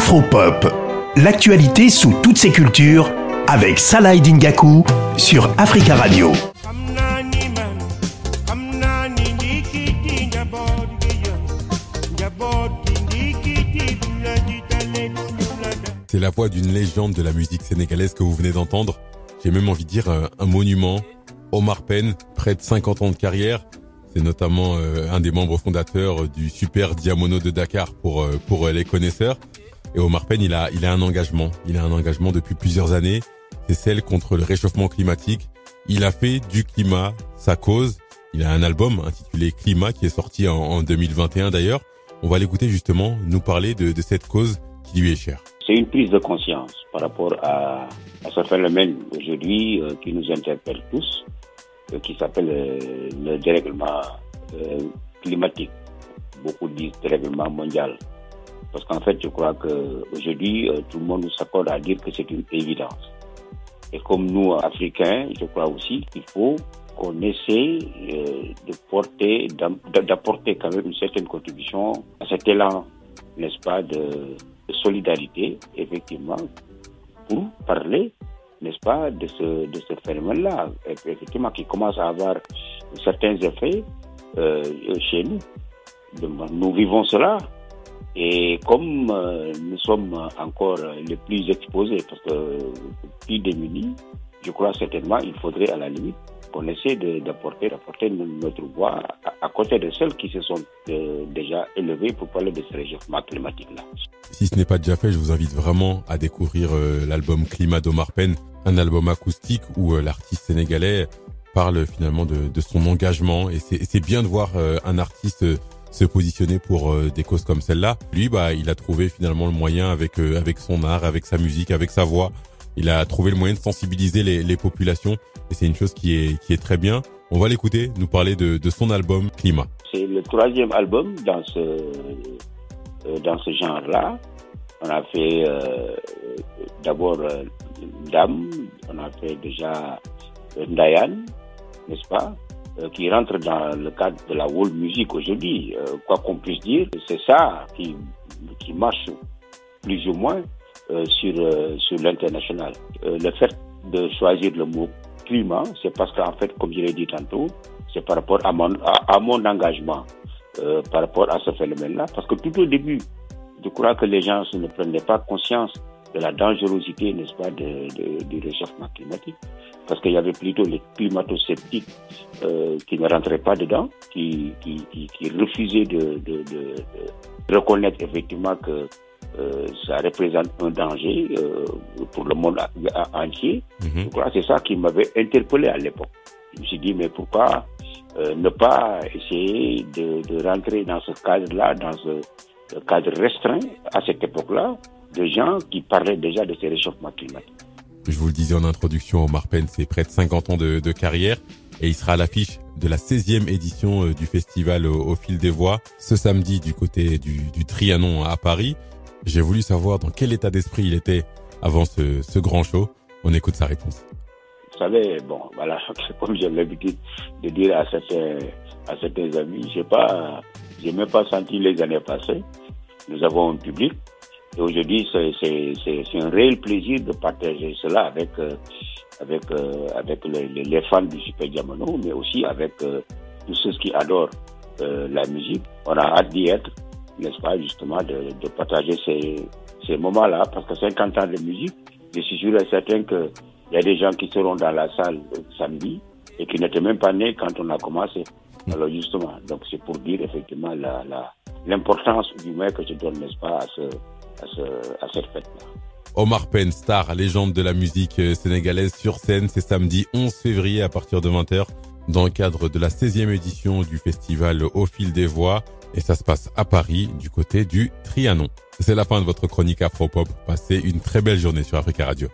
Afropop, l'actualité sous toutes ses cultures avec Salah Dingaku sur Africa Radio. C'est la voix d'une légende de la musique sénégalaise que vous venez d'entendre. J'ai même envie de dire euh, un monument. Omar Penn, près de 50 ans de carrière. C'est notamment euh, un des membres fondateurs du Super Diamono de Dakar euh, pour les connaisseurs. Et Omar Penn, il a il a un engagement. Il a un engagement depuis plusieurs années. C'est celle contre le réchauffement climatique. Il a fait du climat sa cause. Il a un album intitulé Climat qui est sorti en, en 2021 d'ailleurs. On va l'écouter justement nous parler de, de cette cause qui lui est chère c'est une prise de conscience par rapport à, à ce phénomène aujourd'hui euh, qui nous interpelle tous, euh, qui s'appelle euh, le dérèglement climatique. Beaucoup disent dérèglement mondial. Parce qu'en fait, je crois qu'aujourd'hui, tout le monde s'accorde à dire que c'est une évidence. Et comme nous, Africains, je crois aussi qu'il faut qu'on essaie de porter, d'apporter quand même une certaine contribution à cet élan, n'est-ce pas, de, solidarité, effectivement, pour parler, n'est-ce pas, de ce, de ce phénomène-là, effectivement, qui commence à avoir certains effets euh, chez nous. nous vivons cela. Et comme euh, nous sommes encore les plus exposés, parce que plus démunis, je crois certainement il faudrait à la limite qu'on essaie d'apporter d'apporter notre voix à, côté de celles qui se sont euh, déjà élevées pour parler de ce réchauffement climatique-là. Si ce n'est pas déjà fait, je vous invite vraiment à découvrir euh, l'album Climat d'Omar Penn, un album acoustique où l'artiste sénégalais parle finalement de son engagement et c'est bien de voir un artiste se positionner pour des causes comme celle-là. Lui, bah, il a trouvé finalement le moyen avec avec son art, avec sa musique, avec sa voix, il a trouvé le moyen de sensibiliser les, les populations et c'est une chose qui est, qui est très bien. On va l'écouter, nous parler de, de son album Climat. C'est le troisième album dans ce, euh, dans ce genre-là. On a fait euh, d'abord euh, Dame, on a fait déjà euh, Ndayan, n'est-ce pas? euh, qui rentre dans le cadre de la world music aujourd'hui. quoi qu'on puisse dire, c'est ça qui, qui marche plus ou moins euh, sur, euh, sur l'international. Euh, le fait de choisir le mot climat, c'est parce qu'en fait, comme je l'ai dit tantôt, c'est par rapport à mon, à, mon engagement par rapport à ce phénomène-là. Parce que tout au début, je crois que les gens ne prenaient pas conscience de la dangerosité, n'est-ce pas, de, de, du réchauffement climatique. Parce qu'il y avait plutôt les climato-sceptiques euh, qui ne rentraient pas dedans, qui, qui, qui, qui refusaient de, reconnaître effectivement que euh, ça représente un danger euh, pour le monde entier. Mhm. Je crois que c'est ça qui m'avait interpellé à l'époque. Je me suis dit, mais pourquoi ne pas essayer de, de rentrer dans ce cadre-là, dans ce cadre restreint à cette époque-là, de gens qui parlaient déjà de ces réchauffements climatiques. Je vous le disais en introduction, Omar Penn, c'est près de 50 ans de, de, carrière et il sera à l'affiche de la 16e édition du festival au, fil des voix ce samedi du côté du, du Trianon à Paris. J'ai voulu savoir dans quel état d'esprit il était avant ce, ce grand show. On écoute sa réponse. Vous savez, bon, voilà, comme j'ai l'habitude de dire à certains, à certains amis, j'ai pas, j'ai même pas senti les années passées. Nous avons un public. Et aujourd'hui, c'est un réel plaisir de partager cela avec, euh, avec, euh, avec les, les, fans du Super Diamono, mais aussi avec euh, tous ceux qui adorent la musique. On a hâte d'y être n'est-ce pas, justement, de, de partager ces, ces moments-là, parce que 50 ans de musique, je suis sûr et certain qu'il y a des gens qui seront dans la salle samedi et qui n'étaient même pas nés quand on a commencé. Alors justement, donc c'est pour dire effectivement la, la, l'importance du mec que je donne, n'est-ce pas, à, ce, à, ce, à cette fête-là. Omar Penn, star, légende de la musique euh, sénégalaise sur scène, c'est samedi 11 février à partir de 20h dans le cadre de la 16e édition du festival Au fil des voix et ça se passe à Paris du côté du Trianon. C'est la fin de votre chronique Afropop. Passez une très belle journée sur Africa Radio.